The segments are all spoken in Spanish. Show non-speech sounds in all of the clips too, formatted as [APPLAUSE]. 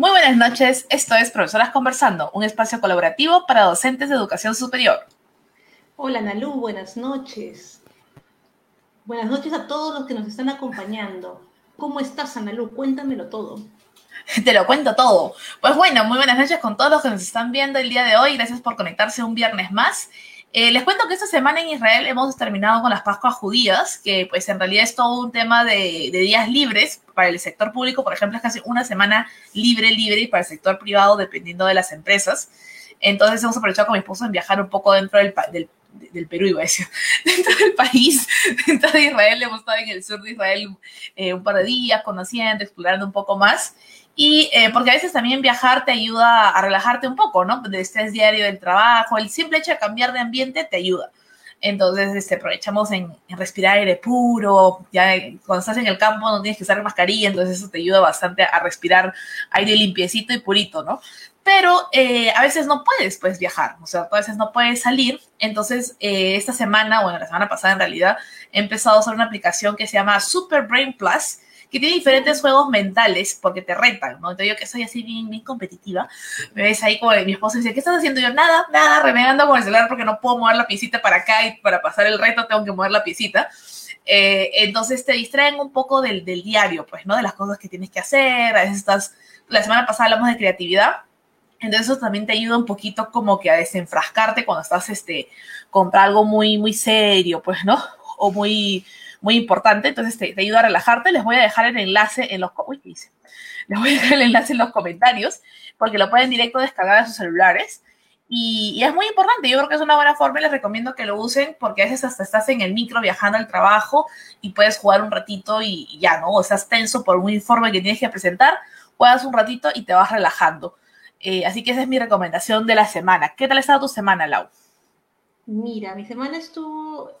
Muy buenas noches, esto es Profesoras Conversando, un espacio colaborativo para docentes de educación superior. Hola Nalu, buenas noches. Buenas noches a todos los que nos están acompañando. ¿Cómo estás, Analu? Cuéntamelo todo. [LAUGHS] Te lo cuento todo. Pues bueno, muy buenas noches con todos los que nos están viendo el día de hoy. Gracias por conectarse un viernes más. Eh, les cuento que esta semana en Israel hemos terminado con las Pascuas judías, que pues en realidad es todo un tema de, días libres. Para el sector público, por ejemplo, es casi una semana libre, libre, y para el sector privado, dependiendo de las empresas. Entonces hemos aprovechado con mi esposo en viajar un poco dentro del, del, Perú, iba a decir, [LAUGHS] dentro del país, [LAUGHS] dentro de Israel. Hemos estado en el sur de Israel eh, un par de días, conociendo, explorando un poco más. Y eh, porque a veces también viajar te ayuda a relajarte un poco, ¿no? Del estrés diario del trabajo, el simple hecho de cambiar de ambiente te ayuda. Entonces, este, aprovechamos en, respirar aire puro. Ya cuando estás en el campo no tienes que usar mascarilla, entonces eso te ayuda bastante a respirar aire limpiecito y purito, ¿no? Pero eh, a veces no puedes, pues, viajar, o sea, a veces no puedes salir. Entonces, eh, esta semana, bueno, la semana pasada en realidad, he empezado a usar una aplicación que se llama Super Brain Plus, que tiene diferentes juegos mentales porque te retan, ¿no? Entonces yo que soy así bien, bien competitiva, me ves ahí como mi esposo dice, ¿qué estás haciendo? yo, nada, nada, renegando con el celular porque no puedo mover la piecita para acá y para pasar el reto tengo que mover la piecita. Eh, entonces te distraen un poco del, del, diario, pues, ¿no? De las cosas que tienes que hacer, a veces estás, la semana pasada hablamos de creatividad, entonces eso también te ayuda un poquito como que a desenfrascarte cuando estás, este, contra algo muy, muy serio, pues, ¿no? O muy, muy importante, entonces te, ayuda a relajarte. Les voy a dejar el enlace en los, uy, Les voy a dejar el enlace en los comentarios porque lo pueden directo descargar a sus celulares. Y, es muy importante, yo creo que es una buena forma y les recomiendo que lo usen porque a veces hasta estás en el micro viajando al trabajo y puedes jugar un ratito y, ya, ¿no? O estás tenso por un informe que tienes que presentar, juegas un ratito y te vas relajando. Eh, así que esa es mi recomendación de la semana. ¿Qué tal ha estado tu semana, Lau? Mira, mi semana estuvo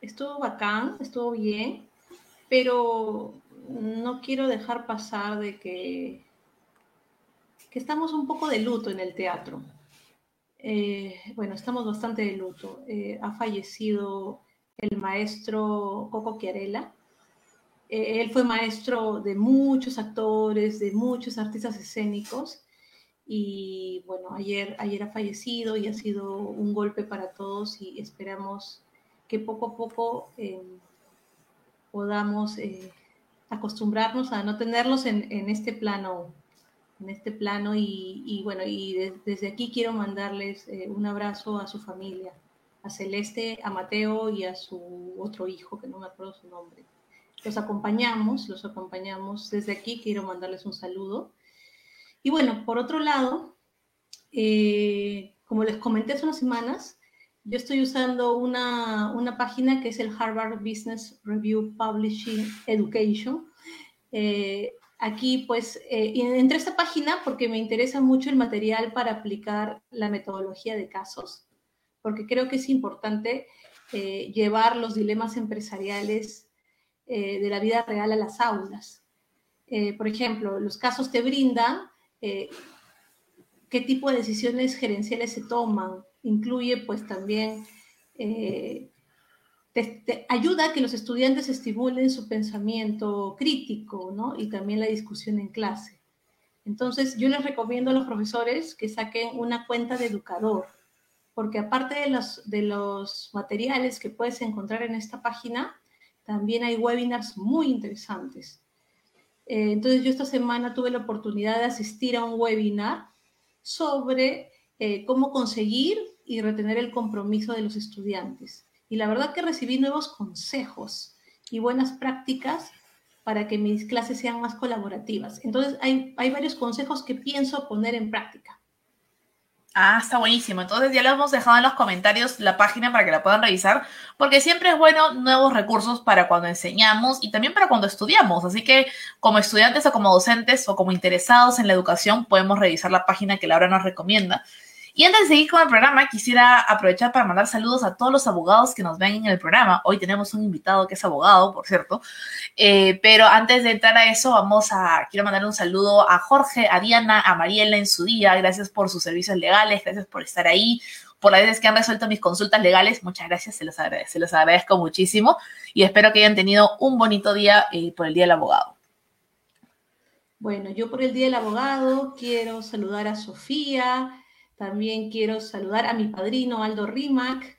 estuvo bacán, estuvo bien, pero no quiero dejar pasar de que, que estamos un poco de luto en el teatro. Eh, bueno, estamos bastante de luto. Eh, ha fallecido el maestro Coco Chiarella. Eh, él fue maestro de muchos actores, de muchos artistas escénicos. Y bueno, ayer, ayer ha fallecido y ha sido un golpe para todos y esperamos que poco a poco eh, podamos eh, acostumbrarnos a no tenerlos en, este plano, en este plano y, bueno, y desde aquí quiero mandarles eh, un abrazo a su familia, a Celeste, a Mateo y a su otro hijo, que no me acuerdo su nombre. Los acompañamos, los acompañamos. Desde aquí quiero mandarles un saludo. Y bueno, por otro lado, como les comenté hace unas semanas, yo estoy usando una, una, página que es el Harvard Business Review Publishing Education. Eh, aquí, pues, eh, entré esta página porque me interesa mucho el material para aplicar la metodología de casos, porque creo que es importante eh, llevar los dilemas empresariales eh, de la vida real a las aulas. por ejemplo, los casos te brindan qué tipo de decisiones gerenciales se toman, incluye pues también, eh, ayuda a que los estudiantes estimulen su pensamiento crítico, ¿no? Y también la discusión en clase. Entonces, yo les recomiendo a los profesores que saquen una cuenta de educador, porque aparte de los, de los materiales que puedes encontrar en esta página, también hay webinars muy interesantes. Eh, entonces, yo esta semana tuve la oportunidad de asistir a un webinar sobre eh, cómo conseguir y retener el compromiso de los estudiantes. Y la verdad que recibí nuevos consejos y buenas prácticas para que mis clases sean más colaborativas. Entonces, hay, hay varios consejos que pienso poner en práctica. Ah, está buenísimo. Entonces ya lo hemos dejado en los comentarios la página para que la puedan revisar, porque siempre es bueno nuevos recursos para cuando enseñamos y también para cuando estudiamos. Así que como estudiantes o como docentes o como interesados en la educación, podemos revisar la página que Laura nos recomienda. Y antes de seguir con el programa, quisiera aprovechar para mandar saludos a todos los abogados que nos ven en el programa. Hoy tenemos un invitado que es abogado, por cierto. Eh, pero antes de entrar a eso, vamos a, quiero mandar un saludo a Jorge, a Diana, a Mariela en su día. Gracias por sus servicios legales, gracias por estar ahí, por las veces que han resuelto mis consultas legales. Muchas gracias, se los, agradezco, muchísimo y espero que hayan tenido un bonito día eh, por el Día del Abogado. Bueno, yo por el Día del Abogado quiero saludar a Sofía, también quiero saludar a mi padrino Aldo Rimac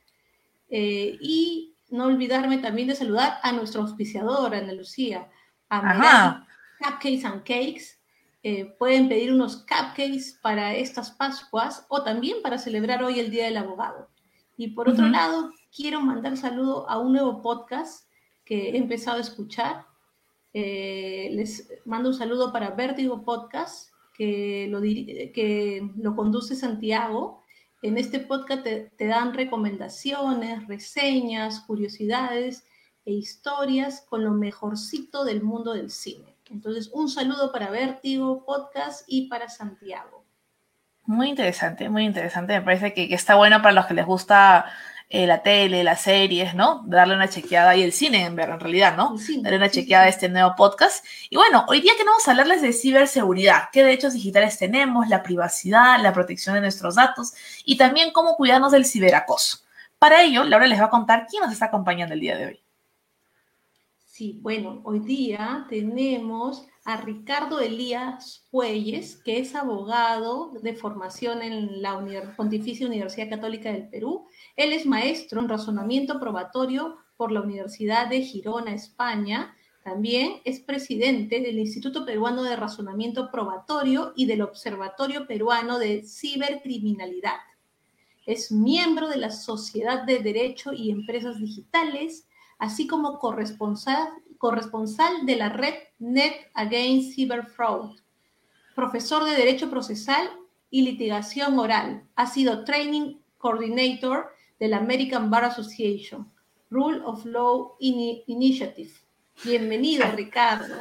eh, y no olvidarme también de saludar a nuestro auspiciador, Ana Lucía, a Cupcakes and Cakes. Eh, pueden pedir unos cupcakes para estas Pascuas o también para celebrar hoy el Día del Abogado. Y por otro lado, quiero mandar saludo a un nuevo podcast que he empezado a escuchar. Eh, les mando un saludo para Vértigo Podcast, que lo, que lo conduce Santiago. En este podcast te, dan recomendaciones, reseñas, curiosidades e historias con lo mejorcito del mundo del cine. Entonces, un saludo para Vértigo Podcast y para Santiago. Muy interesante, muy interesante. Me parece que, que está bueno para los que les gusta eh, la tele, las series, ¿no? Darle una chequeada y el cine en ver, en realidad, ¿no? Darle una chequeada a este nuevo podcast. Y bueno, hoy día queremos hablarles de ciberseguridad, qué derechos digitales tenemos, la privacidad, la protección de nuestros datos y también cómo cuidarnos del ciberacoso. Para ello, Laura les va a contar quién nos está acompañando el día de hoy. Sí, bueno, hoy día tenemos a Ricardo Elías Puelles, que es abogado de formación en la Pontificia Universidad Católica del Perú. Él es maestro en razonamiento probatorio por la Universidad de Girona, España. También es presidente del Instituto Peruano de Razonamiento Probatorio y del Observatorio Peruano de Cibercriminalidad. Es miembro de la Sociedad de Derecho y Empresas Digitales así como corresponsal, corresponsal de la red Net Against Cyber Fraud, profesor de Derecho Procesal y Litigación Oral. Ha sido Training Coordinator de la American Bar Association, Rule of Law Initiative. Bienvenido, Ricardo.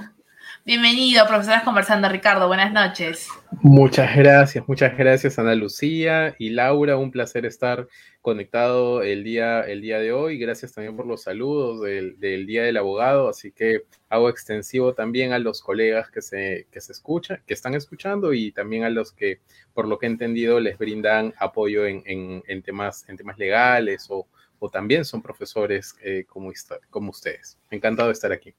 Bienvenido, profesoras conversando, Ricardo. Buenas noches. Muchas gracias, muchas gracias Ana Lucía y Laura. Un placer estar conectado el día, el día de hoy. Gracias también por los saludos del, Día del Abogado. Así que hago extensivo también a los colegas que se, que se escuchan, que están escuchando y también a los que, por lo que he entendido, les brindan apoyo en, temas, en temas legales o, también son profesores eh, como, como ustedes. Encantado de estar aquí.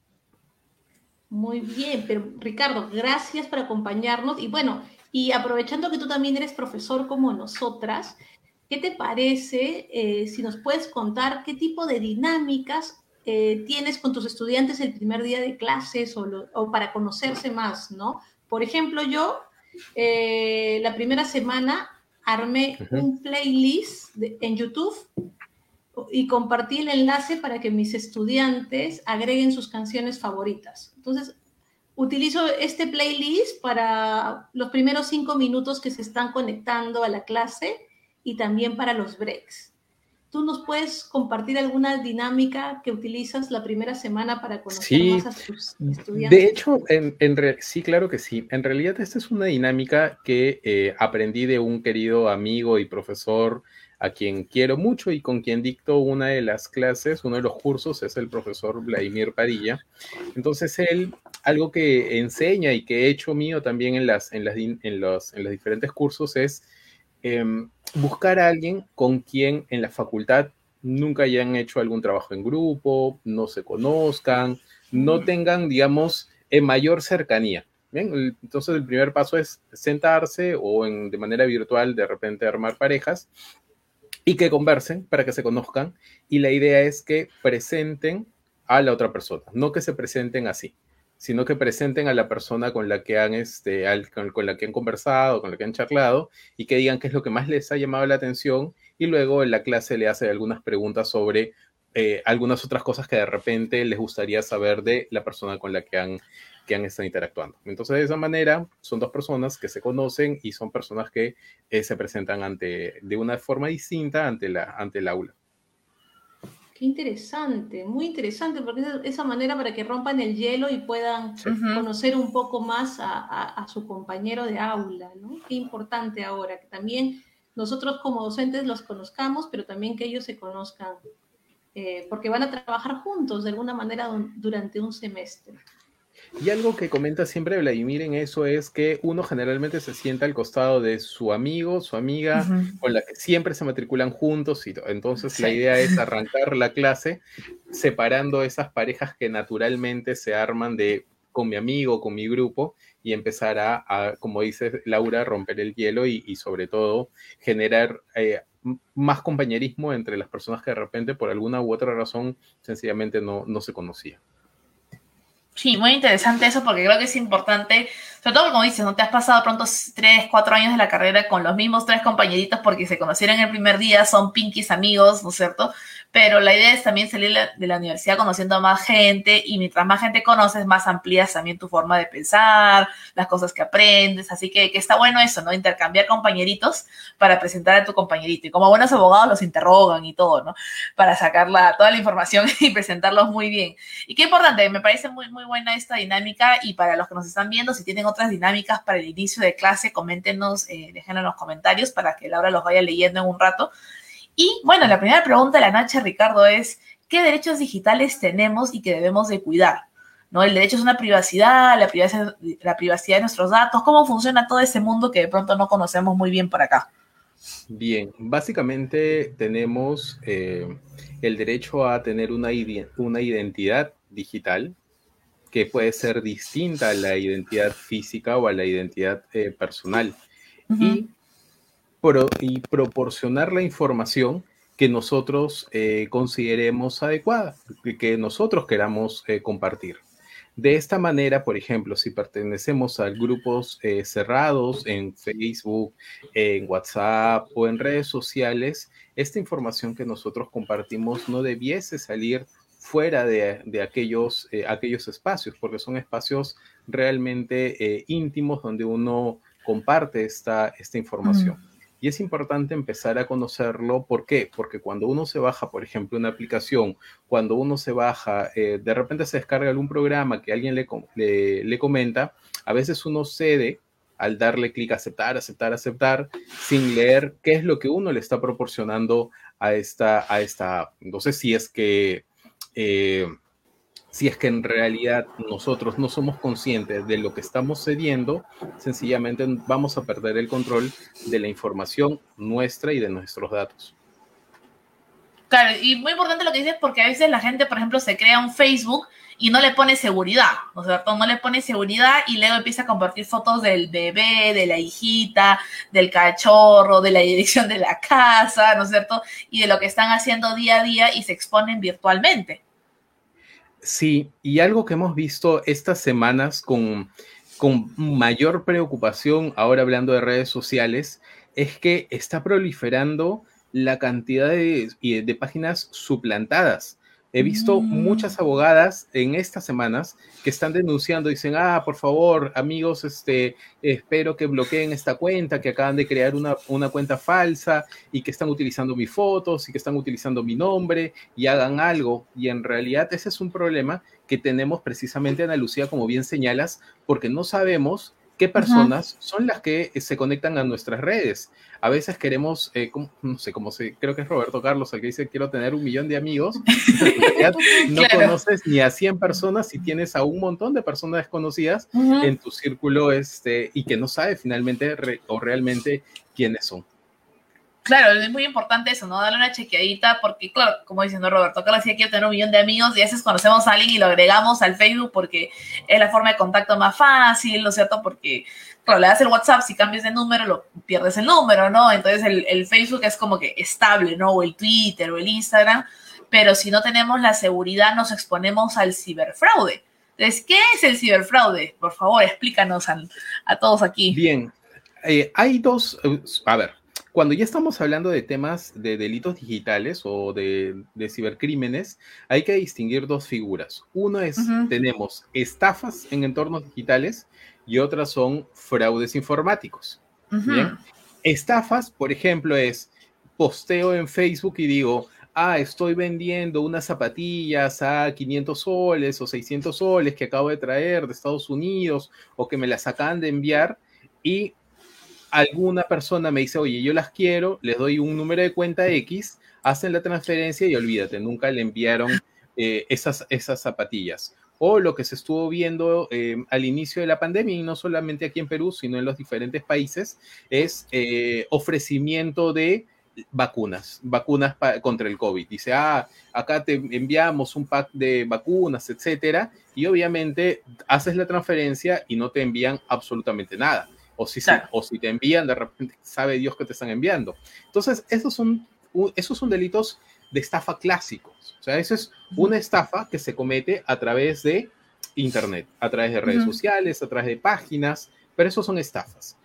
Muy bien, pero Ricardo, gracias por acompañarnos. Y bueno, y aprovechando que tú también eres profesor como nosotras, ¿qué te parece eh, si nos puedes contar qué tipo de dinámicas eh, tienes con tus estudiantes el primer día de clases o, para conocerse más, ¿no? Por ejemplo, yo eh, la primera semana armé un playlist en YouTube y compartí el enlace para que mis estudiantes agreguen sus canciones favoritas. Entonces, utilizo este playlist para los primeros cinco minutos que se están conectando a la clase y también para los breaks. ¿Tú nos puedes compartir alguna dinámica que utilizas la primera semana para conocer más a tus estudiantes? De hecho, en, sí, claro que sí. En realidad, esta es una dinámica que eh, aprendí de un querido amigo y profesor a quien quiero mucho y con quien dicto una de las clases, uno de los cursos, es el profesor Vladimir Padilla. Entonces, él, algo que enseña y que he hecho mío también en, las, en, las, en, los, en los diferentes cursos es em, buscar a alguien con quien en la facultad nunca hayan hecho algún trabajo en grupo, no se conozcan, no tengan, digamos, en mayor cercanía. Bien, entonces el primer paso es sentarse o en, de manera virtual de repente armar parejas y que conversen para que se conozcan. Y la idea es que presenten a la otra persona, no que se presenten así, sino que presenten a la persona con la que han, este, con, la que han conversado, con la que han charlado, y que digan qué es lo que más les ha llamado la atención, y luego en la clase le hace algunas preguntas sobre eh, algunas otras cosas que de repente les gustaría saber de la persona con la que han que han estado interactuando. Entonces, de esa manera, son dos personas que se conocen y son personas que eh, se presentan ante, de una forma distinta ante, la, ante el aula. Qué interesante, muy interesante, porque es esa manera para que rompan el hielo y puedan conocer un poco más a, su compañero de aula, ¿no? Qué importante ahora, que también nosotros como docentes los conozcamos, pero también que ellos se conozcan, eh, porque van a trabajar juntos de alguna manera durante un semestre. Y algo que comenta siempre Vladimir en eso es que uno generalmente se sienta al costado de su amigo, su amiga, con la que siempre se matriculan juntos. Y entonces la idea es [LAUGHS] arrancar la clase separando esas parejas que naturalmente se arman de con mi amigo, con mi grupo y empezar a, como dice Laura, romper el hielo y, sobre todo generar eh, más compañerismo entre las personas que de repente por alguna u otra razón sencillamente no, no se conocían. Sí, muy interesante eso porque creo que es importante, sobre todo como dices, no te has pasado pronto tres, cuatro años de la carrera con los mismos tres compañeritos porque se conocieron el primer día, son pinkies amigos, ¿no es cierto? Pero la idea es también salir de la universidad conociendo a más gente y mientras más gente conoces, más amplías también tu forma de pensar, las cosas que aprendes, así que, que está bueno eso, ¿no? Intercambiar compañeritos para presentar a tu compañerito y como buenos abogados los interrogan y todo, ¿no? Para sacar toda la información [LAUGHS] y presentarlos muy bien. Y qué importante, me parece muy, muy buena esta dinámica y para los que nos están viendo, si tienen otras dinámicas para el inicio de clase, coméntenos, eh, en los comentarios para que Laura los vaya leyendo en un rato y bueno, la primera pregunta de la noche, Ricardo, es ¿qué derechos digitales tenemos y que debemos de cuidar? ¿No? El derecho es una privacidad, la privacidad, la privacidad de nuestros datos, ¿cómo funciona todo ese mundo que de pronto no conocemos muy bien por acá? Bien, básicamente tenemos eh, el derecho a tener una, una identidad digital que puede ser distinta a la identidad física o a la identidad eh, personal. Y y proporcionar la información que nosotros eh, consideremos adecuada, que nosotros queramos eh, compartir. De esta manera, por ejemplo, si pertenecemos a grupos eh, cerrados en Facebook, en WhatsApp o en redes sociales, esta información que nosotros compartimos no debiese salir fuera de, aquellos, espacios, porque son espacios realmente íntimos donde uno comparte esta, esta información. Y es importante empezar a conocerlo. ¿Por qué? Porque cuando uno se baja, por ejemplo, una aplicación, cuando uno se baja, eh, de repente se descarga algún programa que alguien le, le, comenta, a veces uno cede al darle clic a aceptar, aceptar, aceptar, sin leer qué es lo que uno le está proporcionando a esta, a esta, no sé si es que... Eh, si es que en realidad nosotros no somos conscientes de lo que estamos cediendo, sencillamente vamos a perder el control de la información nuestra y de nuestros datos. Claro, y muy importante lo que dices porque a veces la gente, por ejemplo, se crea un Facebook y no le pone seguridad, ¿no es cierto? No le pone seguridad y luego empieza a compartir fotos del bebé, de la hijita, del cachorro, de la dirección de la casa, ¿no es cierto? Y de lo que están haciendo día a día y se exponen virtualmente. Sí, y algo que hemos visto estas semanas con, con mayor preocupación, ahora hablando de redes sociales, es que está proliferando la cantidad de, de páginas suplantadas. He visto mm. muchas abogadas en estas semanas que están denunciando, dicen, ah, por favor, amigos, este, espero que bloqueen esta cuenta, que acaban de crear una, una cuenta falsa y que están utilizando mis fotos y que están utilizando mi nombre y hagan algo. Y en realidad ese es un problema que tenemos precisamente, Ana Lucía, como bien señalas, porque no sabemos qué personas son las que se conectan a nuestras redes. A veces queremos, eh, no sé, como se, creo que es Roberto Carlos el que dice quiero tener un millón de amigos. [LAUGHS] no conoces ni a 100 personas si tienes a un montón de personas desconocidas en tu círculo este, y que no sabes finalmente o realmente quiénes son. Claro, es muy importante eso, ¿no? Darle una chequeadita, porque, claro, como diciendo Roberto, Carlos decía quiero tener un millón de amigos y a veces conocemos a alguien y lo agregamos al Facebook porque es la forma de contacto más fácil, ¿no es cierto? Porque, claro, le das el WhatsApp, si cambias de número, lo pierdes el número, ¿no? Entonces el, Facebook es como que estable, ¿no? O el Twitter o el Instagram, pero si no tenemos la seguridad, nos exponemos al ciberfraude. Entonces, ¿qué es el ciberfraude? Por favor, explícanos a, a todos aquí. Bien, eh, hay dos, eh, a ver, cuando ya estamos hablando de temas de delitos digitales o de, cibercrímenes, hay que distinguir dos figuras. Uno es, tenemos estafas en entornos digitales y otras son fraudes informáticos. Bien. Estafas, por ejemplo, es posteo en Facebook y digo, ah, estoy vendiendo unas zapatillas a 500 soles o 600 soles que acabo de traer de Estados Unidos o que me las acaban de enviar y alguna persona me dice, oye, yo las quiero, les doy un número de cuenta X, hacen la transferencia y olvídate, nunca le enviaron eh, esas, esas zapatillas. O lo que se estuvo viendo eh, al inicio de la pandemia, y no solamente aquí en Perú, sino en los diferentes países, es eh, ofrecimiento de vacunas, vacunas contra el COVID. Dice, ah, acá te enviamos un pack de vacunas, etcétera, y obviamente haces la transferencia y no te envían absolutamente nada. O si, o si te envían, de repente sabe Dios que te están enviando. Entonces, esos son, esos son delitos de estafa clásicos. O sea, eso es una estafa que se comete a través de Internet, a través de redes sociales, a través de páginas, pero esos son estafas.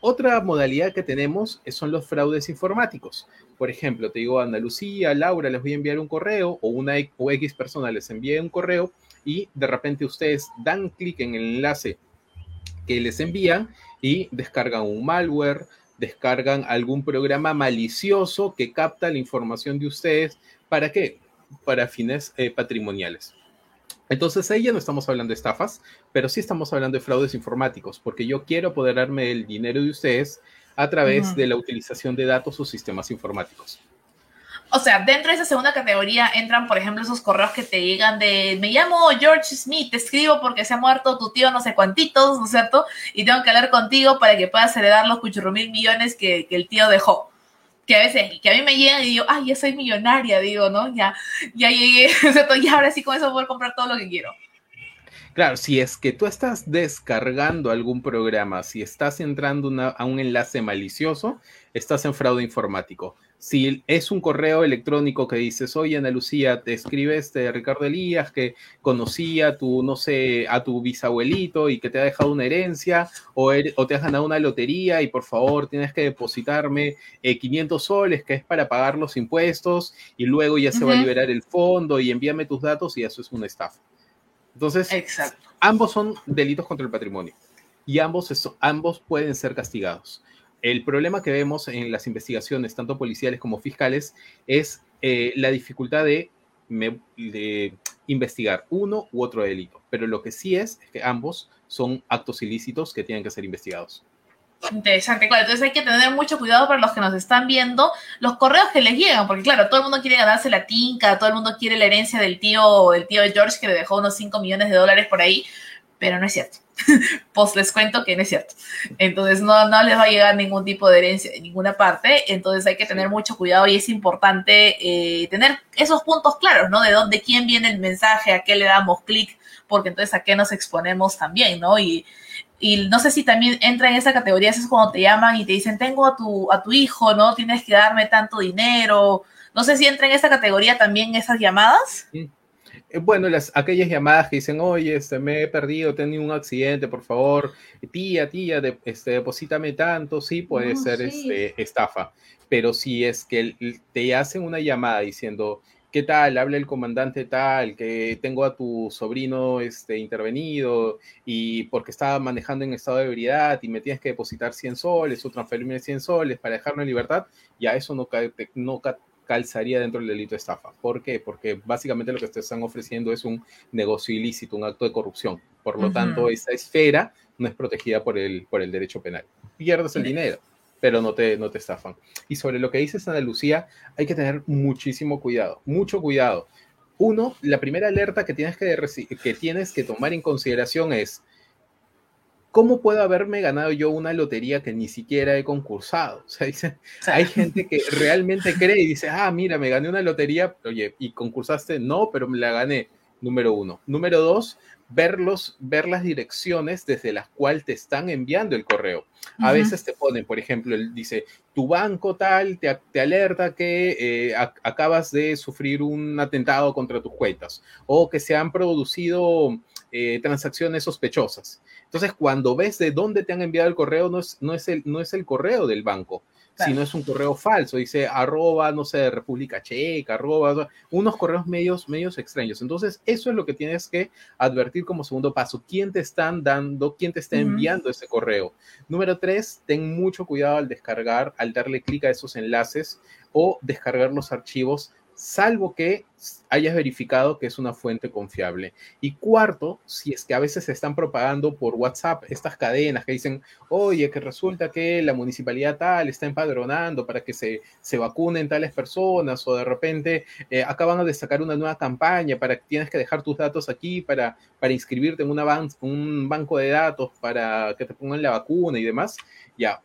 Otra modalidad que tenemos son los fraudes informáticos. Por ejemplo, te digo, Andalucía, Laura, les voy a enviar un correo o una o X persona les envía un correo y de repente ustedes dan clic en el enlace que les envían y descargan un malware, descargan algún programa malicioso que capta la información de ustedes. ¿Para qué? Para fines eh, patrimoniales. Entonces ahí ya no estamos hablando de estafas, pero sí estamos hablando de fraudes informáticos, porque yo quiero apoderarme del dinero de ustedes a través de la utilización de datos o sistemas informáticos. O sea, dentro de esa segunda categoría entran, por ejemplo, esos correos que te llegan de, me llamo George Smith, te escribo porque se ha muerto tu tío no sé cuantitos, ¿no es cierto? Y tengo que hablar contigo para que puedas heredar los mil millones que, que el tío dejó que a veces, que a mí me llegan y digo, ay, ya soy millonaria, digo, ¿no? Ya, ya llegué, [LAUGHS] y ahora sí con eso puedo comprar todo lo que quiero. Claro, si es que tú estás descargando algún programa, si estás entrando a un enlace malicioso, estás en fraude informático si es un correo electrónico que dices, oye Ana Lucía, te escribe este Ricardo Elías que conocía a tu, no sé, a tu bisabuelito y que te ha dejado una herencia o, er, o te has ganado una lotería y por favor tienes que depositarme 500 eh, soles que es para pagar los impuestos y luego ya se va a liberar el fondo y envíame tus datos y eso es una estafa. Entonces, ambos son delitos contra el patrimonio y ambos, ambos pueden ser castigados. El problema que vemos en las investigaciones, tanto policiales como fiscales, es eh, la dificultad de, investigar uno u otro delito. Pero lo que sí es, es que ambos son actos ilícitos que tienen que ser investigados. Interesante, claro. Entonces hay que tener mucho cuidado para los que nos están viendo, los correos que les llegan, porque claro, todo el mundo quiere ganarse la tinca, todo el mundo quiere la herencia del tío, del tío George que le dejó unos 5 millones de dólares por ahí, pero no es cierto. [LAUGHS] pues les cuento que no es cierto. Entonces no, no les va a llegar ningún tipo de herencia de ninguna parte, entonces hay que tener mucho cuidado y es importante eh, tener esos puntos claros, ¿no? De dónde, quién viene el mensaje, a qué le damos clic, porque entonces a qué nos exponemos también, ¿no? Y, y no sé si también entra en esa categoría, es cuando te llaman y te dicen, tengo a tu, a tu hijo, ¿no? Tienes que darme tanto dinero. No sé si entra en esa categoría también esas llamadas. Sí. Eh, bueno, las, aquellas llamadas que dicen, oye, este, me he perdido, he tenido un accidente, por favor, tía, tía, de, este, deposítame tanto, sí, puede ser Este, estafa. Pero si es que te hacen una llamada diciendo, ¿qué tal? Habla el comandante tal, que tengo a tu sobrino este, intervenido y porque estaba manejando en estado de ebriedad y me tienes que depositar 100 soles o transferirme 100 soles para dejarlo en libertad, ya eso no, no, calzaría dentro del delito de estafa. ¿Por qué? Porque básicamente lo que te están ofreciendo es un negocio ilícito, un acto de corrupción. Por lo tanto, esa esfera no es protegida por el, por el derecho penal. Pierdes el dinero, pero no te, no te estafan. Y sobre lo que dices, Ana Lucía, hay que tener muchísimo cuidado, mucho cuidado. Uno, la primera alerta que tienes que, que, tienes que tomar en consideración es, ¿cómo puedo haberme ganado yo una lotería que ni siquiera he concursado? [LAUGHS] O sea, dice, hay gente que realmente cree y dice, ah, mira, me gané una lotería, oye, ¿y concursaste? No, pero me la gané, número uno. Número dos, verlos, ver las direcciones desde las cuales te están enviando el correo. A veces te ponen, por ejemplo, dice, tu banco tal te, alerta que eh, acabas de sufrir un atentado contra tus cuentas o que se han producido eh, transacciones sospechosas. Entonces, cuando ves de dónde te han enviado el correo, no es, no es, el, no es el correo del banco, sino es un correo falso. Dice arroba, no sé, República Checa, arroba, unos correos medios, medios extraños. Entonces, eso es lo que tienes que advertir como segundo paso. ¿Quién te están dando, quién te está enviando ese correo? Número tres, ten mucho cuidado al descargar, al darle clic a esos enlaces o descargar los archivos salvo que hayas verificado que es una fuente confiable. Y cuarto, si es que a veces se están propagando por WhatsApp estas cadenas que dicen, oye, que resulta que la municipalidad tal está empadronando para que se, se vacunen tales personas, o de repente eh, acaban de sacar una nueva campaña para que tienes que dejar tus datos aquí para, para inscribirte en una un banco de datos para que te pongan la vacuna y demás, ya,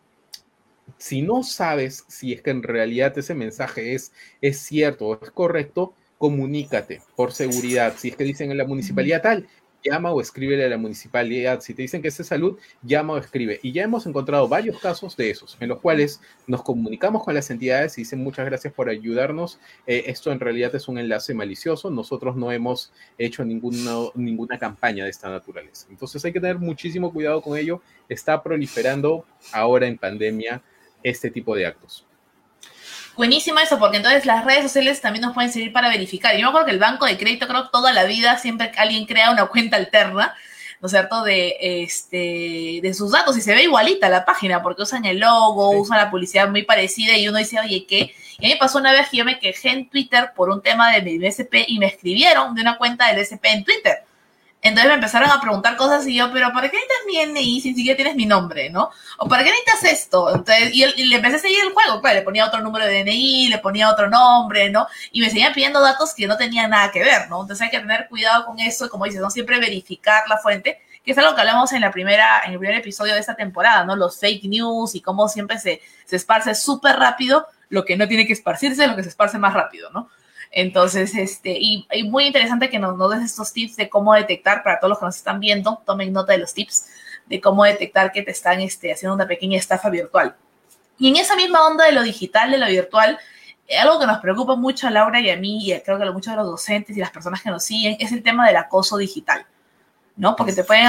Si no sabes si es que en realidad ese mensaje es, es cierto o es correcto, comunícate por seguridad. Si es que dicen en la municipalidad tal, llama o escribe a la municipalidad. Si te dicen que es de salud, llama o escribe. Y ya hemos encontrado varios casos de esos, en los cuales nos comunicamos con las entidades y dicen muchas gracias por ayudarnos. Eh, esto en realidad es un enlace malicioso. Nosotros no hemos hecho ninguna, ninguna campaña de esta naturaleza. Entonces hay que tener muchísimo cuidado con ello. Está proliferando ahora en pandemia este tipo de actos. Buenísimo eso, porque entonces las redes sociales también nos pueden servir para verificar. Yo me acuerdo que el banco de crédito, creo que toda la vida siempre alguien crea una cuenta alterna, ¿no es cierto?, de, este, de sus datos y se ve igualita la página, porque usan el logo, usan la publicidad muy parecida y uno dice, oye, ¿qué? Y a mí pasó una vez que yo me quejé en Twitter por un tema de mi SP y me escribieron de una cuenta del SP en Twitter. Entonces me empezaron a preguntar cosas y yo, pero ¿para qué necesitas mi NI si ni siquiera tienes mi nombre, no? ¿O para qué necesitas esto? Entonces, y, le empecé a seguir el juego, pues, le ponía otro número de DNI, le ponía otro nombre, ¿no? Y me seguían pidiendo datos que no tenían nada que ver, ¿no? Entonces hay que tener cuidado con eso y como dices, no siempre verificar la fuente, que es algo que hablamos en la primera, en el primer episodio de esta temporada, ¿no? Los fake news y cómo siempre se, se esparce súper rápido lo que no tiene que esparcirse, lo que se esparce más rápido, ¿no? Entonces, este, y, muy interesante que nos, nos des estos tips de cómo detectar, para todos los que nos están viendo, tomen nota de los tips de cómo detectar que te están este, haciendo una pequeña estafa virtual. Y en esa misma onda de lo digital, de lo virtual, eh, algo que nos preocupa mucho a Laura y a mí, y creo que a muchos de los docentes y las personas que nos siguen, es el tema del acoso digital. ¿No? Porque te pueden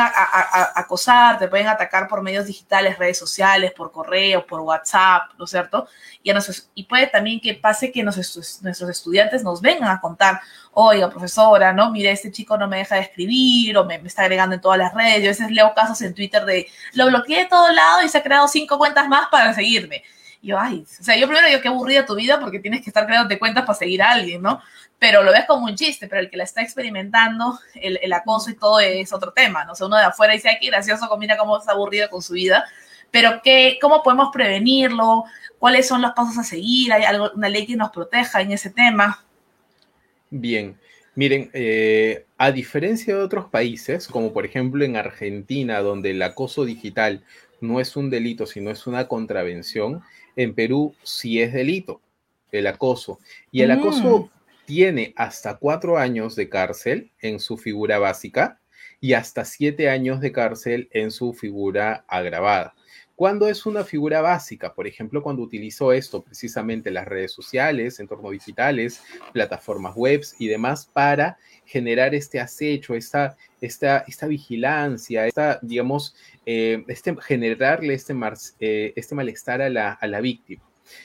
acosar, te pueden atacar por medios digitales, redes sociales, por correo, por WhatsApp, ¿no es cierto? Y, y puede también que pase que nuestros, nuestros estudiantes nos vengan a contar, oiga, profesora, ¿no? Mire, este chico no me deja de escribir o me, está agregando en todas las redes. Yo a veces leo casos en Twitter de, lo bloqueé de todo lado y se ha creado cinco cuentas más para seguirme. Y yo, ay, o sea, yo primero digo, qué aburrida tu vida porque tienes que estar creándote cuentas para seguir a alguien, ¿no? pero lo ves como un chiste, pero el que la está experimentando, el, el acoso y todo es otro tema, ¿no? O uno de afuera dice, ay, qué gracioso, combina cómo está aburrido con su vida, pero ¿qué, ¿cómo podemos prevenirlo? ¿Cuáles son los pasos a seguir? ¿Hay algo, una ley que nos proteja en ese tema? Bien, miren, eh, a diferencia de otros países, como por ejemplo en Argentina, donde el acoso digital no es un delito, sino es una contravención, en Perú sí es delito el acoso. Y el acoso mm tiene hasta cuatro años de cárcel en su figura básica y hasta siete años de cárcel en su figura agravada. ¿Cuándo es una figura básica? Por ejemplo, cuando utilizó esto precisamente las redes sociales, entornos digitales, plataformas webs y demás para generar este acecho, esta, esta, esta vigilancia, esta, digamos, eh, este, generarle este, eh, este malestar a la, a la víctima.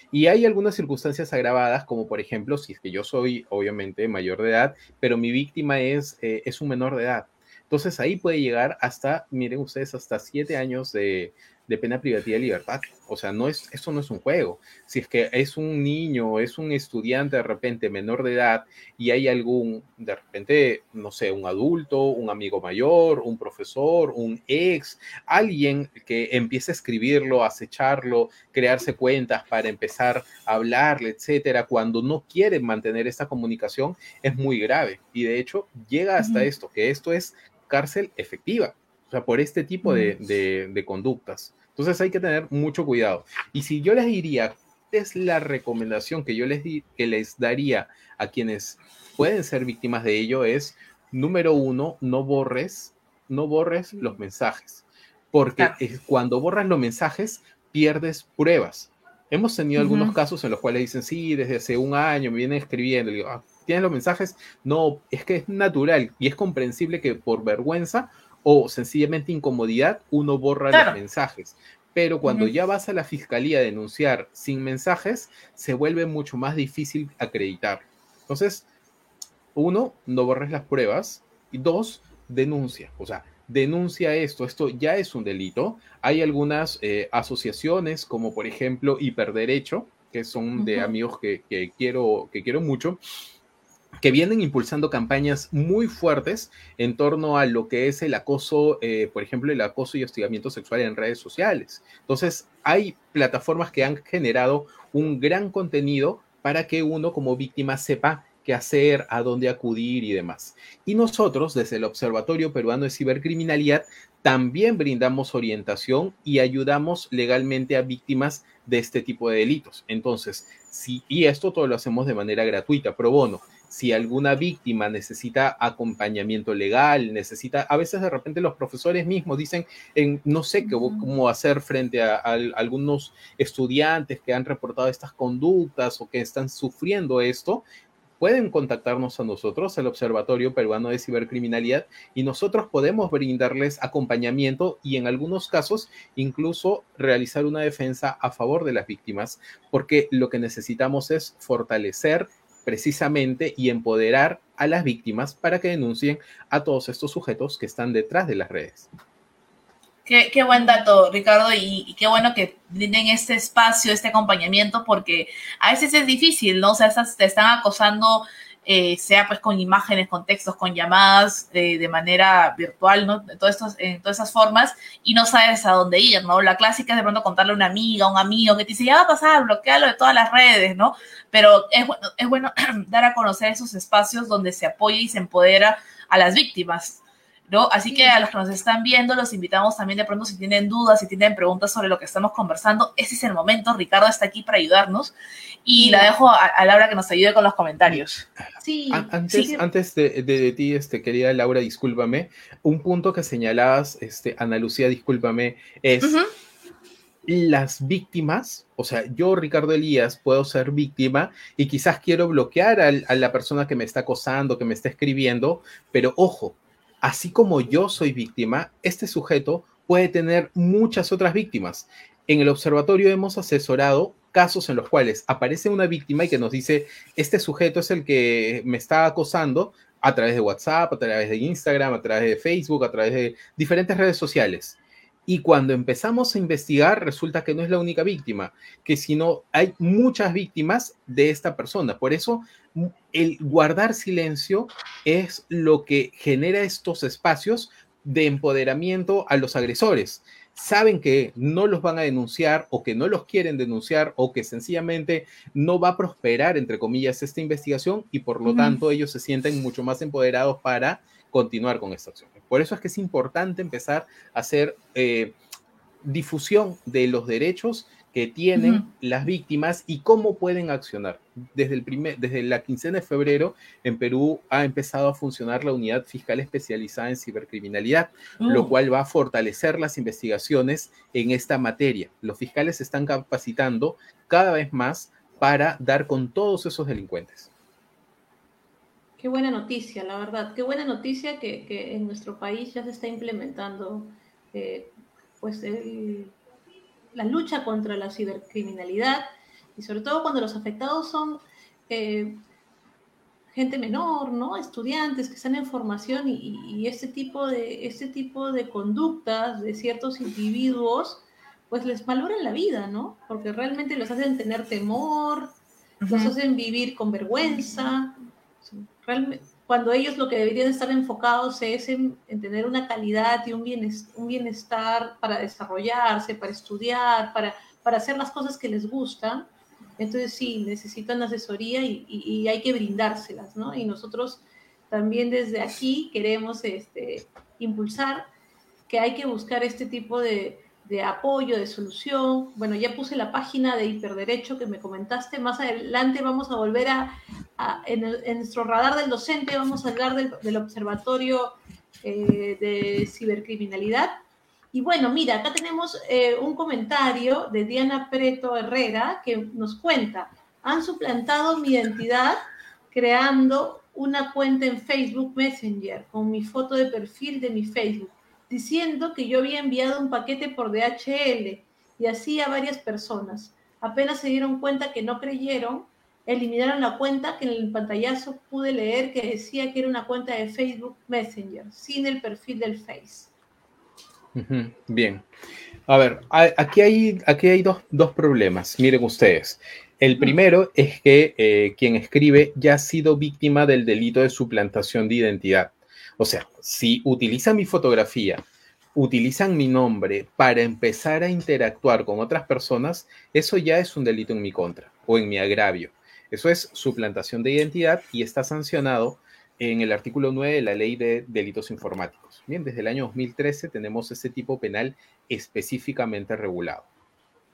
Y hay algunas circunstancias agravadas, como por ejemplo, si es que yo soy obviamente mayor de edad, pero mi víctima es, eh, es un menor de edad. Entonces ahí puede llegar hasta, miren ustedes, hasta siete años de, de pena privativa de libertad. O sea, no es, eso no es un juego. Si es que es un niño, es un estudiante de repente menor de edad y hay algún, de repente, no sé, un adulto, un amigo mayor, un profesor, un ex, alguien que empiece a escribirlo, acecharlo, crearse cuentas para empezar a hablarle, etcétera, cuando no quiere mantener esta comunicación, es muy grave. Y de hecho, llega hasta esto, que esto es cárcel efectiva o sea, por este tipo de, conductas. Entonces hay que tener mucho cuidado. Y si yo les diría, es la recomendación que yo les, que les daría a quienes pueden ser víctimas de ello? Es, número uno, no borres, no borres los mensajes. Porque cuando borras los mensajes, pierdes pruebas. Hemos tenido algunos casos en los cuales dicen, sí, desde hace un año me vienen escribiendo. digo, ah, ¿tienes los mensajes? No, es que es natural y es comprensible que por vergüenza o sencillamente incomodidad, uno borra los mensajes. Pero cuando ya vas a la fiscalía a denunciar sin mensajes, se vuelve mucho más difícil acreditar. Entonces, uno, no borres las pruebas. Y dos, denuncia. O sea, denuncia esto. Esto ya es un delito. Hay algunas eh, asociaciones, como por ejemplo Hiperderecho, que son de amigos que, que, quiero, que quiero mucho, que vienen impulsando campañas muy fuertes en torno a lo que es el acoso, eh, por ejemplo, el acoso y hostigamiento sexual en redes sociales. Entonces, hay plataformas que han generado un gran contenido para que uno como víctima sepa qué hacer, a dónde acudir y demás. Y nosotros, desde el Observatorio Peruano de Cibercriminalidad, también brindamos orientación y ayudamos legalmente a víctimas de este tipo de delitos. Entonces, sí, y esto todo lo hacemos de manera gratuita, pro bono. Si alguna víctima necesita acompañamiento legal, necesita, a veces de repente los profesores mismos dicen, en, no sé cómo hacer frente a, a, algunos estudiantes que han reportado estas conductas o que están sufriendo esto, pueden contactarnos a nosotros, el Observatorio Peruano de Cibercriminalidad, y nosotros podemos brindarles acompañamiento y en algunos casos incluso realizar una defensa a favor de las víctimas, porque lo que necesitamos es fortalecer precisamente y empoderar a las víctimas para que denuncien a todos estos sujetos que están detrás de las redes. Qué, buen dato, Ricardo, y, y, qué bueno que brinden este espacio, este acompañamiento, porque a veces es difícil, ¿no? O sea, estás, te están acosando, eh, sea pues con imágenes, con textos, con llamadas, eh, de manera virtual, ¿no? De todas estos, en todas esas formas, y no sabes a dónde ir, ¿no? La clásica es de pronto contarle a una amiga, a un amigo, que te dice, ya va a pasar, bloquealo de todas las redes, ¿no? Pero es bueno, es bueno [CLEARS THROAT] dar a conocer esos espacios donde se apoya y se empodera a las víctimas. ¿No? Así que a los que nos están viendo, los invitamos también de pronto si tienen dudas, si tienen preguntas sobre lo que estamos conversando, ese es el momento. Ricardo está aquí para ayudarnos y sí. la dejo a, a, Laura que nos ayude con los comentarios. Sí. Antes, sí. antes de, de, de, ti, este, querida Laura, discúlpame, un punto que señalabas, este, Ana Lucía, discúlpame, es... Uh -huh. Las víctimas, o sea, yo, Ricardo Elías, puedo ser víctima y quizás quiero bloquear a, a la persona que me está acosando, que me está escribiendo, pero ojo, así como yo soy víctima, este sujeto puede tener muchas otras víctimas. En el observatorio hemos asesorado casos en los cuales aparece una víctima y que nos dice, este sujeto es el que me está acosando a través de WhatsApp, a través de Instagram, a través de Facebook, a través de diferentes redes sociales. Y cuando empezamos a investigar, resulta que no es la única víctima, que sino hay muchas víctimas de esta persona. Por eso, el guardar silencio es lo que genera estos espacios de empoderamiento a los agresores. Saben que no los van a denunciar o que no los quieren denunciar o que sencillamente no va a prosperar, entre comillas, esta investigación y por lo tanto ellos se sienten mucho más empoderados para continuar con esta acción. Por eso es que es importante empezar a hacer eh, difusión de los derechos que tienen uh -huh. las víctimas y cómo pueden accionar. Desde, el primer, desde la quincena de febrero, en Perú ha empezado a funcionar la unidad fiscal especializada en cibercriminalidad, uh -huh. lo cual va a fortalecer las investigaciones en esta materia. Los fiscales se están capacitando cada vez más para dar con todos esos delincuentes. Qué buena noticia, la verdad. Qué buena noticia que, que en nuestro país ya se está implementando eh, pues el, la lucha contra la cibercriminalidad y sobre todo cuando los afectados son eh, gente menor, ¿no? Estudiantes que están en formación y, y, este, tipo de, este tipo de conductas de ciertos individuos pues les valoran la vida, ¿no? Porque realmente los hacen tener temor, uh -huh. los hacen vivir con vergüenza, realmente, cuando ellos lo que deberían estar enfocados es en, en tener una calidad y un bienestar, para desarrollarse, para estudiar, para, hacer las cosas que les gustan. Entonces sí, necesitan asesoría y hay que brindárselas, ¿no? Y nosotros también desde aquí queremos este, impulsar que hay que buscar este tipo de, de apoyo, de solución. Bueno, ya puse la página de hiperderecho que me comentaste. Más adelante vamos a volver a, en, el, nuestro radar del docente, vamos a hablar del, del Observatorio eh, de Cibercriminalidad. Y bueno, mira, acá tenemos eh, un comentario de Diana Preto Herrera que nos cuenta, han suplantado mi identidad creando una cuenta en Facebook Messenger con mi foto de perfil de mi Facebook diciendo que yo había enviado un paquete por DHL y así a varias personas. Apenas se dieron cuenta que no creyeron, eliminaron la cuenta que en el pantallazo pude leer que decía que era una cuenta de Facebook Messenger, sin el perfil del Face. Bien. A ver, aquí hay, aquí hay dos, dos problemas. Miren ustedes. El primero es que eh, quien escribe ya ha sido víctima del delito de suplantación de identidad. O sea, si utilizan mi fotografía, utilizan mi nombre para empezar a interactuar con otras personas, eso ya es un delito en mi contra o en mi agravio. Eso es suplantación de identidad y está sancionado en el artículo 9 de la Ley de Delitos Informáticos. Bien, desde el año 2013 tenemos ese tipo penal específicamente regulado.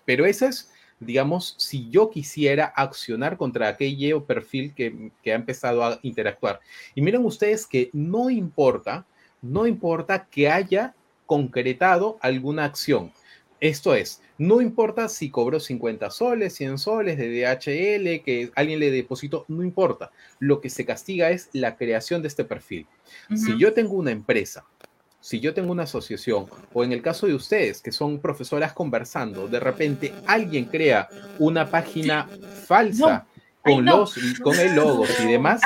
Pero eso es, digamos, si yo quisiera accionar contra aquel perfil que, que ha empezado a interactuar. Y miren ustedes que no importa, no importa que haya concretado alguna acción. Esto es, no importa si cobró 50 soles, 100 soles de DHL, que alguien le depositó, no importa. Lo que se castiga es la creación de este perfil. Si yo tengo una empresa, si yo tengo una asociación, o en el caso de ustedes, que son profesoras conversando, de repente alguien crea una página falsa. Con, los, con el logo y demás,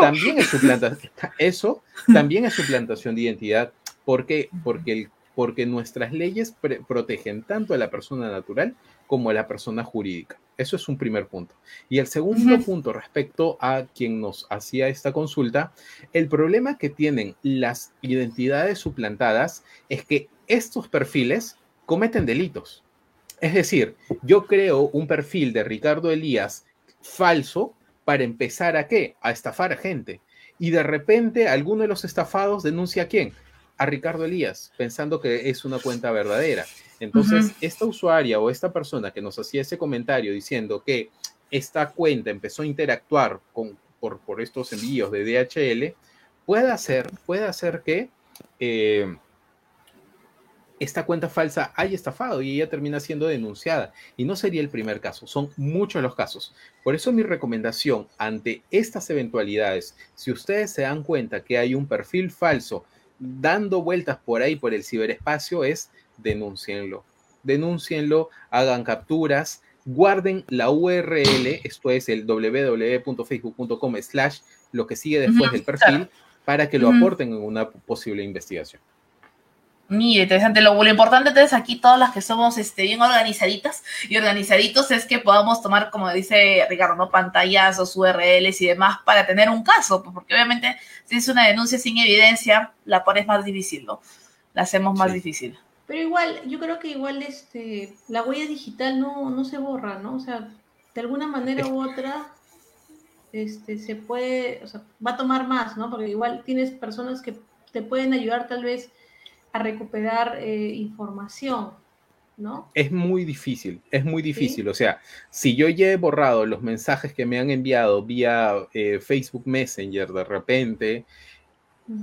también es suplantación. Eso también es suplantación de identidad. ¿Por qué? Porque el porque nuestras leyes protegen tanto a la persona natural como a la persona jurídica. Eso es un primer punto. Y el segundo punto respecto a quien nos hacía esta consulta, el problema que tienen las identidades suplantadas es que estos perfiles cometen delitos. Es decir, yo creo un perfil de Ricardo Elías falso para empezar a qué? A estafar a gente. Y de repente alguno de los estafados denuncia a quién? A Ricardo Elías, pensando que es una cuenta verdadera. Entonces, esta usuaria o esta persona que nos hacía ese comentario diciendo que esta cuenta empezó a interactuar con, por, por estos envíos de DHL, puede hacer, puede hacer que eh, esta cuenta falsa haya estafado y ella termina siendo denunciada. Y no sería el primer caso, son muchos los casos. Por eso mi recomendación ante estas eventualidades, si ustedes se dan cuenta que hay un perfil falso dando vueltas por ahí, por el ciberespacio, es denúncienlo. Denúncienlo, hagan capturas, guarden la URL, esto es el www.facebook.com slash, lo que sigue después del perfil, para que lo aporten en una posible investigación. Mira, interesante. Lo, lo, importante es aquí, todas las que somos este, bien organizaditas y organizaditos, es que podamos tomar, como dice Ricardo, ¿no? pantallazos, URLs y demás para tener un caso, pues, porque obviamente si es una denuncia sin evidencia, la pones más difícil, ¿no? La hacemos más difícil. Pero igual, yo creo que igual este, la huella digital no, no se borra, ¿no? O sea, de alguna manera u otra este, se puede, o sea, va a tomar más, ¿no? Porque igual tienes personas que te pueden ayudar tal vez a recuperar eh, información, ¿no? Es muy difícil, es muy difícil. O sea, si yo ya he borrado los mensajes que me han enviado vía eh, Facebook Messenger de repente,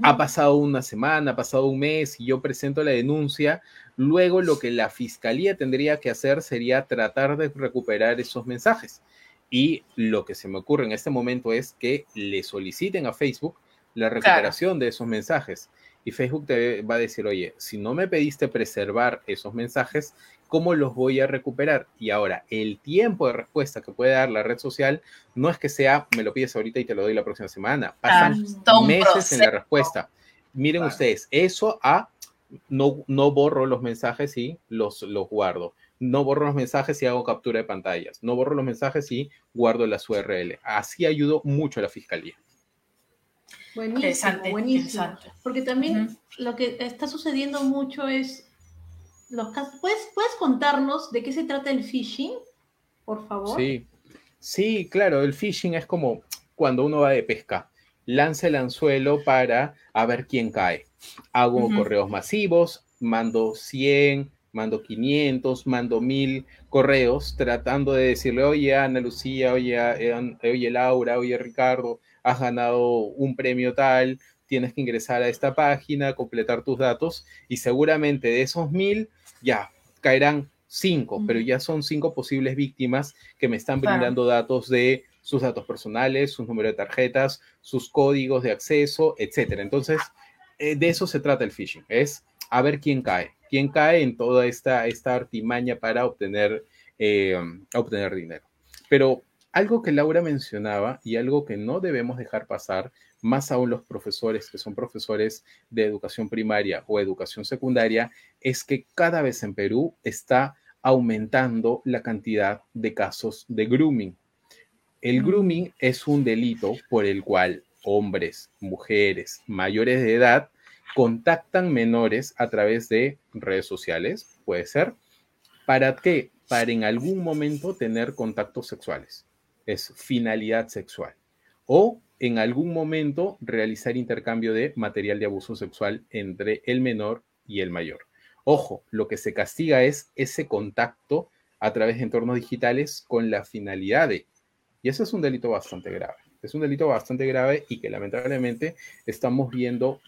ha pasado una semana, ha pasado un mes y yo presento la denuncia, luego lo que la fiscalía tendría que hacer sería tratar de recuperar esos mensajes. Y lo que se me ocurre en este momento es que le soliciten a Facebook la recuperación de esos mensajes y Facebook te va a decir, oye, si no me pediste preservar esos mensajes, ¿cómo los voy a recuperar? Y ahora, el tiempo de respuesta que puede dar la red social no es que sea, me lo pides ahorita y te lo doy la próxima semana. Pasan ah, meses en la respuesta. Miren ustedes, eso a no, no borro los mensajes y los, los guardo. No borro los mensajes y hago captura de pantallas. No borro los mensajes y guardo las URL. Así ayudo mucho a la fiscalía. Buenísimo, buenísimo. Porque también lo que está sucediendo mucho es los casos. ¿Puedes, ¿Puedes contarnos de qué se trata el phishing, por favor? Sí, sí, claro, el phishing es como cuando uno va de pesca. Lanza el anzuelo para a ver quién cae. Hago correos masivos, mando 100, mando 500, mando 1000 correos tratando de decirle, oye Ana Lucía, oye, oye Laura, oye Ricardo, has ganado un premio tal, tienes que ingresar a esta página, completar tus datos y seguramente de esos mil ya caerán cinco, pero ya son cinco posibles víctimas que me están brindando datos de sus datos personales, sus números de tarjetas, sus códigos de acceso, etcétera. Entonces, eh, de eso se trata el phishing, es a ver quién cae, quién cae en toda esta, esta artimaña para obtener, eh, obtener dinero. Pero algo que Laura mencionaba y algo que no debemos dejar pasar, más aún los profesores que son profesores de educación primaria o educación secundaria, es que cada vez en Perú está aumentando la cantidad de casos de grooming. El mm. grooming es un delito por el cual hombres, mujeres, mayores de edad contactan menores a través de redes sociales, puede ser, para qué? Para en algún momento tener contactos sexuales es finalidad sexual. O en algún momento realizar intercambio de material de abuso sexual entre el menor y el mayor. Ojo, lo que se castiga es ese contacto a través de entornos digitales con la finalidad de... Y eso es un delito bastante grave. Es un delito bastante grave y que lamentablemente estamos viendo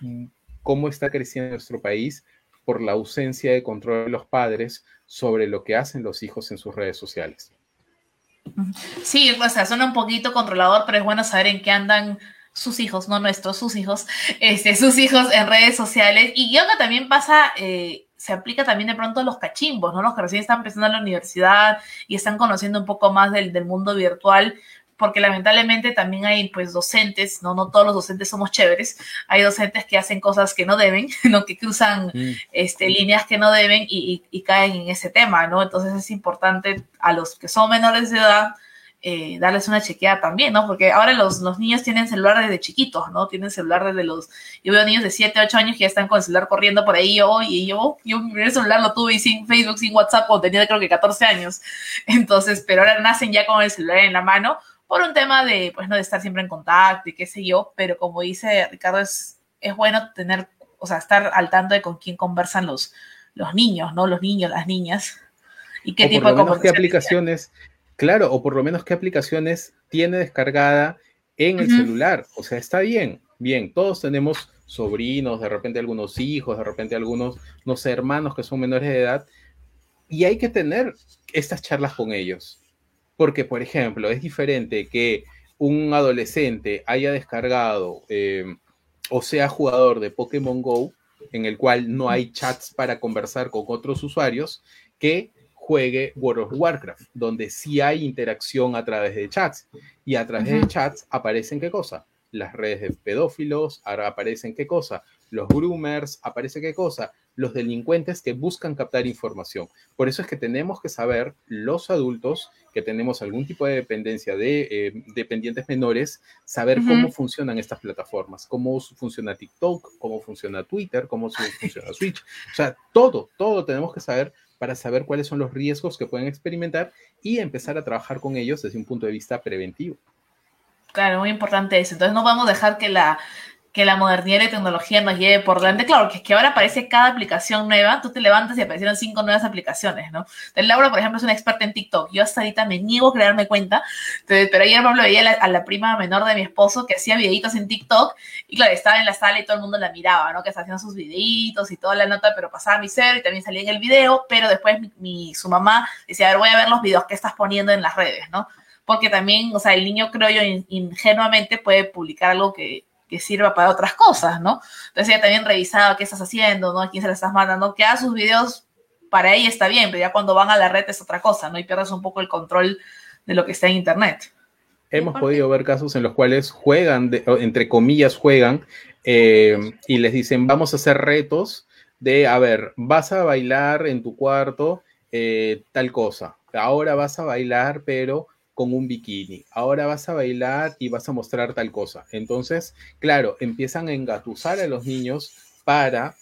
cómo está creciendo nuestro país por la ausencia de control de los padres sobre lo que hacen los hijos en sus redes sociales. Sí, o sea, suena un poquito controlador, pero es bueno saber en qué andan sus hijos, no nuestros, sus hijos, este, sus hijos en redes sociales. Y yo que también pasa, eh, se aplica también de pronto a los cachimbos, ¿no? Los que recién están empezando a la universidad y están conociendo un poco más del, del mundo virtual porque lamentablemente también hay pues docentes, no, no todos los docentes somos chéveres, hay docentes que hacen cosas que no deben, [LAUGHS] ¿no? que cruzan mm. este, líneas que no deben y, y, caen en ese tema, ¿no? Entonces es importante a los que son menores de edad eh, darles una chequeada también, ¿no? Porque ahora los, los, niños tienen celular desde chiquitos, ¿no? Tienen celular desde los... Yo veo niños de 7, 8 años que ya están con el celular corriendo por ahí, yo, y yo, yo mi primer celular lo tuve sin Facebook, sin WhatsApp, cuando tenía creo que 14 años. [LAUGHS] Entonces, pero ahora nacen ya con el celular en la mano por un tema de, pues, no de estar siempre en contacto y qué sé yo, pero como dice Ricardo, es, es bueno tener, o sea, estar al tanto de con quién conversan los, los niños, ¿no? Los niños, las niñas. Y qué tipo de qué aplicaciones, claro, o por lo menos qué aplicaciones tiene descargada en el celular. O sea, está bien, bien, todos tenemos sobrinos, de repente algunos hijos, de repente algunos, no sé, hermanos que son menores de edad, y hay que tener estas charlas con ellos. Porque, por ejemplo, es diferente que un adolescente haya descargado eh, o sea jugador de Pokémon Go, en el cual no hay chats para conversar con otros usuarios, que juegue World of Warcraft, donde sí hay interacción a través de chats. Y a través de chats aparecen qué cosa? Las redes de pedófilos, ahora aparecen qué cosa? Los groomers, aparece qué cosa? Los delincuentes que buscan captar información. Por eso es que tenemos que saber, los adultos que tenemos algún tipo de dependencia de eh, dependientes menores, saber cómo funcionan estas plataformas, cómo funciona TikTok, cómo funciona Twitter, cómo funciona [LAUGHS] Switch. O sea, todo, todo tenemos que saber para saber cuáles son los riesgos que pueden experimentar y empezar a trabajar con ellos desde un punto de vista preventivo. Claro, muy importante eso. Entonces no vamos a dejar que la que la modernidad y la tecnología nos lleve por delante. Claro, que es que ahora aparece cada aplicación nueva, tú te levantas y aparecieron cinco nuevas aplicaciones, ¿no? Entonces, Laura, por ejemplo, es una experta en TikTok. Yo hasta ahorita me niego a crearme cuenta, pero ayer, por ejemplo, veía a la, prima menor de mi esposo que hacía videitos en TikTok y, claro, estaba en la sala y todo el mundo la miraba, ¿no? Que estaba haciendo sus videitos y toda la nota, pero pasaba mi cero y también salía en el video, pero después mi, su mamá decía, a ver, voy a ver los videos que estás poniendo en las redes, ¿no? Porque también, o sea, el niño, creo yo, ingenuamente puede publicar algo que que sirva para otras cosas, ¿no? Entonces ella también revisaba qué estás haciendo, ¿no? A quién se le estás mandando, que haga sus videos para ella está bien, pero ya cuando van a la red es otra cosa, ¿no? Y pierdes un poco el control de lo que está en Internet. Hemos podido ver casos en los cuales juegan, entre comillas, juegan eh, y les dicen, vamos a hacer retos de, a ver, vas a bailar en tu cuarto eh, tal cosa, ahora vas a bailar, pero con un bikini. Ahora vas a bailar y vas a mostrar tal cosa. Entonces, claro, empiezan a engatusar a los niños para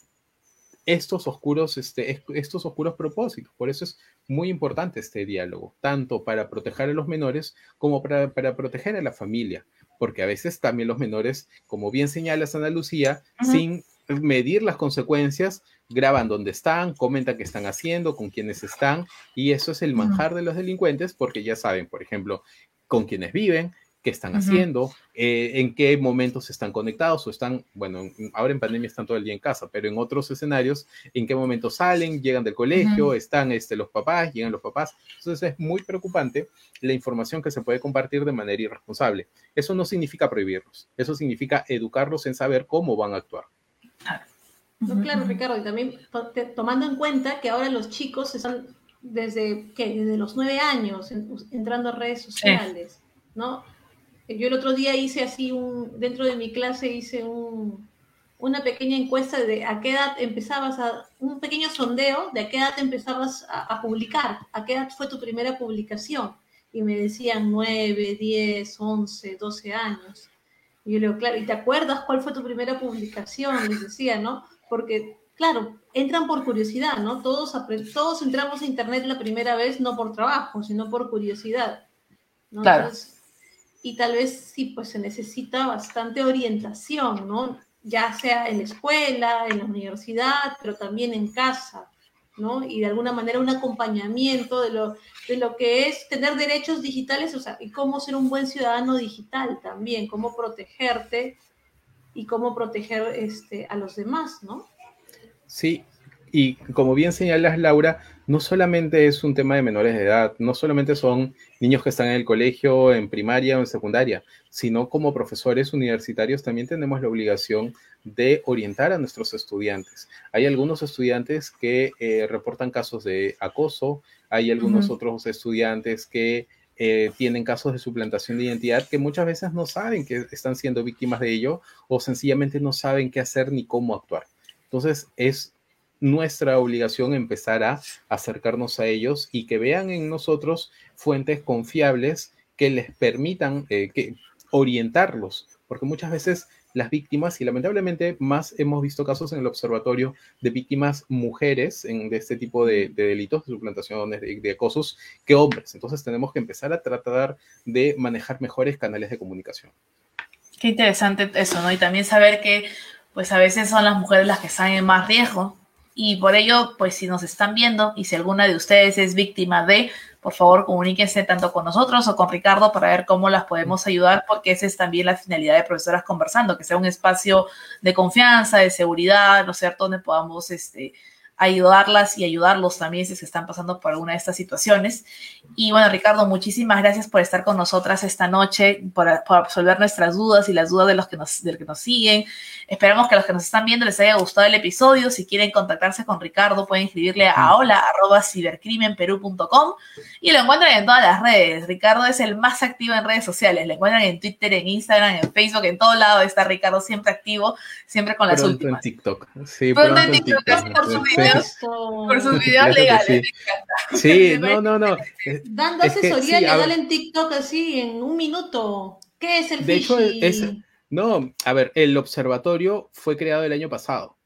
estos oscuros, este, estos oscuros propósitos. Por eso es muy importante este diálogo, tanto para proteger a los menores como para, para proteger a la familia, porque a veces también los menores, como bien señala Ana Lucía, sin medir las consecuencias, graban dónde están, comentan qué están haciendo, con quiénes están, y eso es el manjar de los delincuentes porque ya saben, por ejemplo, con quiénes viven, qué están haciendo, eh, en qué momentos están conectados o están, bueno, ahora en pandemia están todo el día en casa, pero en otros escenarios, en qué momentos salen, llegan del colegio, están este, los papás, llegan los papás. Entonces es muy preocupante la información que se puede compartir de manera irresponsable. Eso no significa prohibirlos, eso significa educarlos en saber cómo van a actuar. No, claro, Ricardo, y también tomando en cuenta que ahora los chicos están desde, ¿qué? desde los nueve años entrando a redes sociales, ¿no? Yo el otro día hice así un, dentro de mi clase hice un, una pequeña encuesta de a qué edad empezabas a, un pequeño sondeo de a qué edad empezabas a, a publicar, a qué edad fue tu primera publicación. Y me decían nueve, diez, once, doce años. Y yo le digo, claro, ¿y te acuerdas cuál fue tu primera publicación? Les decía, ¿no? Porque, claro, entran por curiosidad, ¿no? Todos, entramos a Internet la primera vez no por trabajo, sino por curiosidad. ¿no? Claro. y tal vez sí, pues se necesita bastante orientación, ¿no? Ya sea en la escuela, en la universidad, pero también en casa, ¿no? Y de alguna manera un acompañamiento de lo, de lo que es tener derechos digitales, o sea, y cómo ser un buen ciudadano digital también, cómo protegerte y cómo proteger este, a los demás, ¿no? Sí, y como bien señalas, Laura, no solamente es un tema de menores de edad, no solamente son niños que están en el colegio, en primaria o en secundaria, sino como profesores universitarios también tenemos la obligación de orientar a nuestros estudiantes. Hay algunos estudiantes que eh, reportan casos de acoso, hay algunos otros estudiantes que eh, tienen casos de suplantación de identidad que muchas veces no saben que están siendo víctimas de ello o sencillamente no saben qué hacer ni cómo actuar. Entonces es nuestra obligación empezar a acercarnos a ellos y que vean en nosotros fuentes confiables que les permitan eh, que, orientarlos, porque muchas veces las víctimas, y lamentablemente más hemos visto casos en el observatorio de víctimas mujeres en, de este tipo de, delitos, de suplantaciones, de, de, acosos, que hombres. Entonces tenemos que empezar a tratar de manejar mejores canales de comunicación. Qué interesante eso, ¿no? Y también saber que, pues a veces son las mujeres las que están en más riesgo. Y por ello, pues si nos están viendo y si alguna de ustedes es víctima de, por favor comuníquense tanto con nosotros o con Ricardo para ver cómo las podemos ayudar, porque esa es también la finalidad de Profesoras Conversando, que sea un espacio de confianza, de seguridad, ¿no es cierto?, donde podamos este, ayudarlas y ayudarlos también si se están pasando por alguna de estas situaciones. Y bueno, Ricardo, muchísimas gracias por estar con nosotras esta noche, por, por absolver nuestras dudas y las dudas de los que nos, de los que nos siguen. Esperamos que a los que nos están viendo les haya gustado el episodio. Si quieren contactarse con Ricardo, pueden escribirle a hola.cibercrimenperú.com y lo encuentran en todas las redes. Ricardo es el más activo en redes sociales. Lo encuentran en Twitter, en Instagram, en Facebook, en todo lado está Ricardo siempre activo, siempre con las pronto últimas. en TikTok. Sí, Pronto pronto en TikTok, TikTok. Por sus videos legales, sí. me encanta. Sí, no, no, no. Dando Es que asesoría sí, legal en TikTok así en un minuto. ¿Qué es el De hecho, es- No, a ver, el observatorio fue creado el año pasado.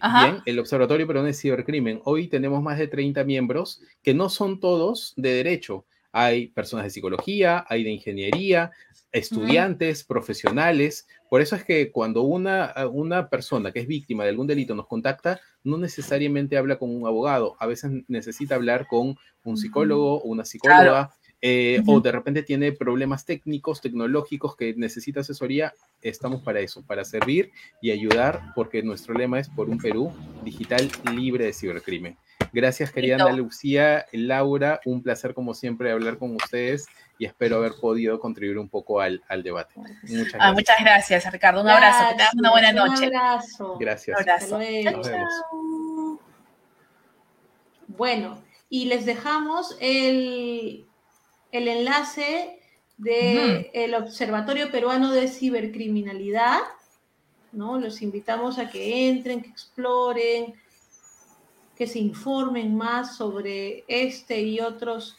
Ajá. Bien, el Observatorio Peruano de Cibercrimen. Hoy tenemos más de 30 miembros que no son todos de derecho. Hay personas de psicología, hay de ingeniería, estudiantes, profesionales. Por eso es que cuando una, una persona que es víctima de algún delito nos contacta, no necesariamente habla con un abogado. A veces necesita hablar con un psicólogo o una psicóloga. eh. O de repente tiene problemas técnicos, tecnológicos que necesita asesoría, estamos para eso, para servir y ayudar, porque nuestro lema es por un Perú digital libre de cibercrimen. Gracias, querida. Ana Lucía, Laura, un placer como siempre hablar con ustedes y espero haber podido contribuir un poco al, al debate. Muchas Ah, gracias. muchas gracias, Ricardo. Un abrazo. Que tengas una buena noche. Un abrazo. Gracias. Un abrazo. Hasta luego. Nos vemos. Chao. Bueno, y les dejamos el, el enlace del el Observatorio Peruano de Cibercriminalidad. ¿no? Los invitamos a que entren, que exploren, que se informen más sobre este y otros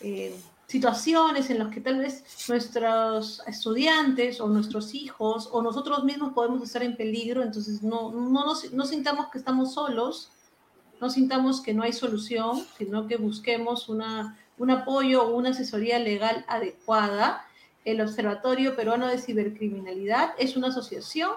eh, situaciones en las que tal vez nuestros estudiantes o nuestros hijos o nosotros mismos podemos estar en peligro, entonces no, no, nos- no sintamos que estamos solos, no sintamos que no hay solución, sino que busquemos una, un apoyo o una asesoría legal adecuada. El Observatorio Peruano de Cibercriminalidad es una asociación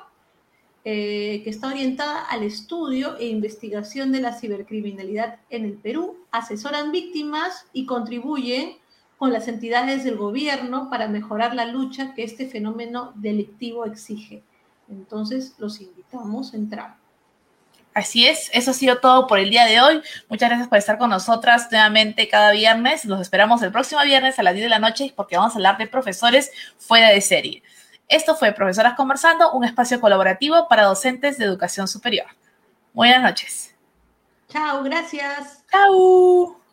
eh, que está orientada al estudio e investigación de la cibercriminalidad en el Perú, asesoran víctimas y contribuyen con las entidades del gobierno para mejorar la lucha que este fenómeno delictivo exige. Entonces, los invitamos a entrar. Así es, eso ha sido todo por el día de hoy. Muchas gracias por estar con nosotras nuevamente cada viernes. Los esperamos el próximo viernes a las 10 de la noche porque vamos a hablar de profesores fuera de serie. Esto fue Profesoras Conversando, un espacio colaborativo para docentes de educación superior. Buenas noches. Chao, gracias. Chao.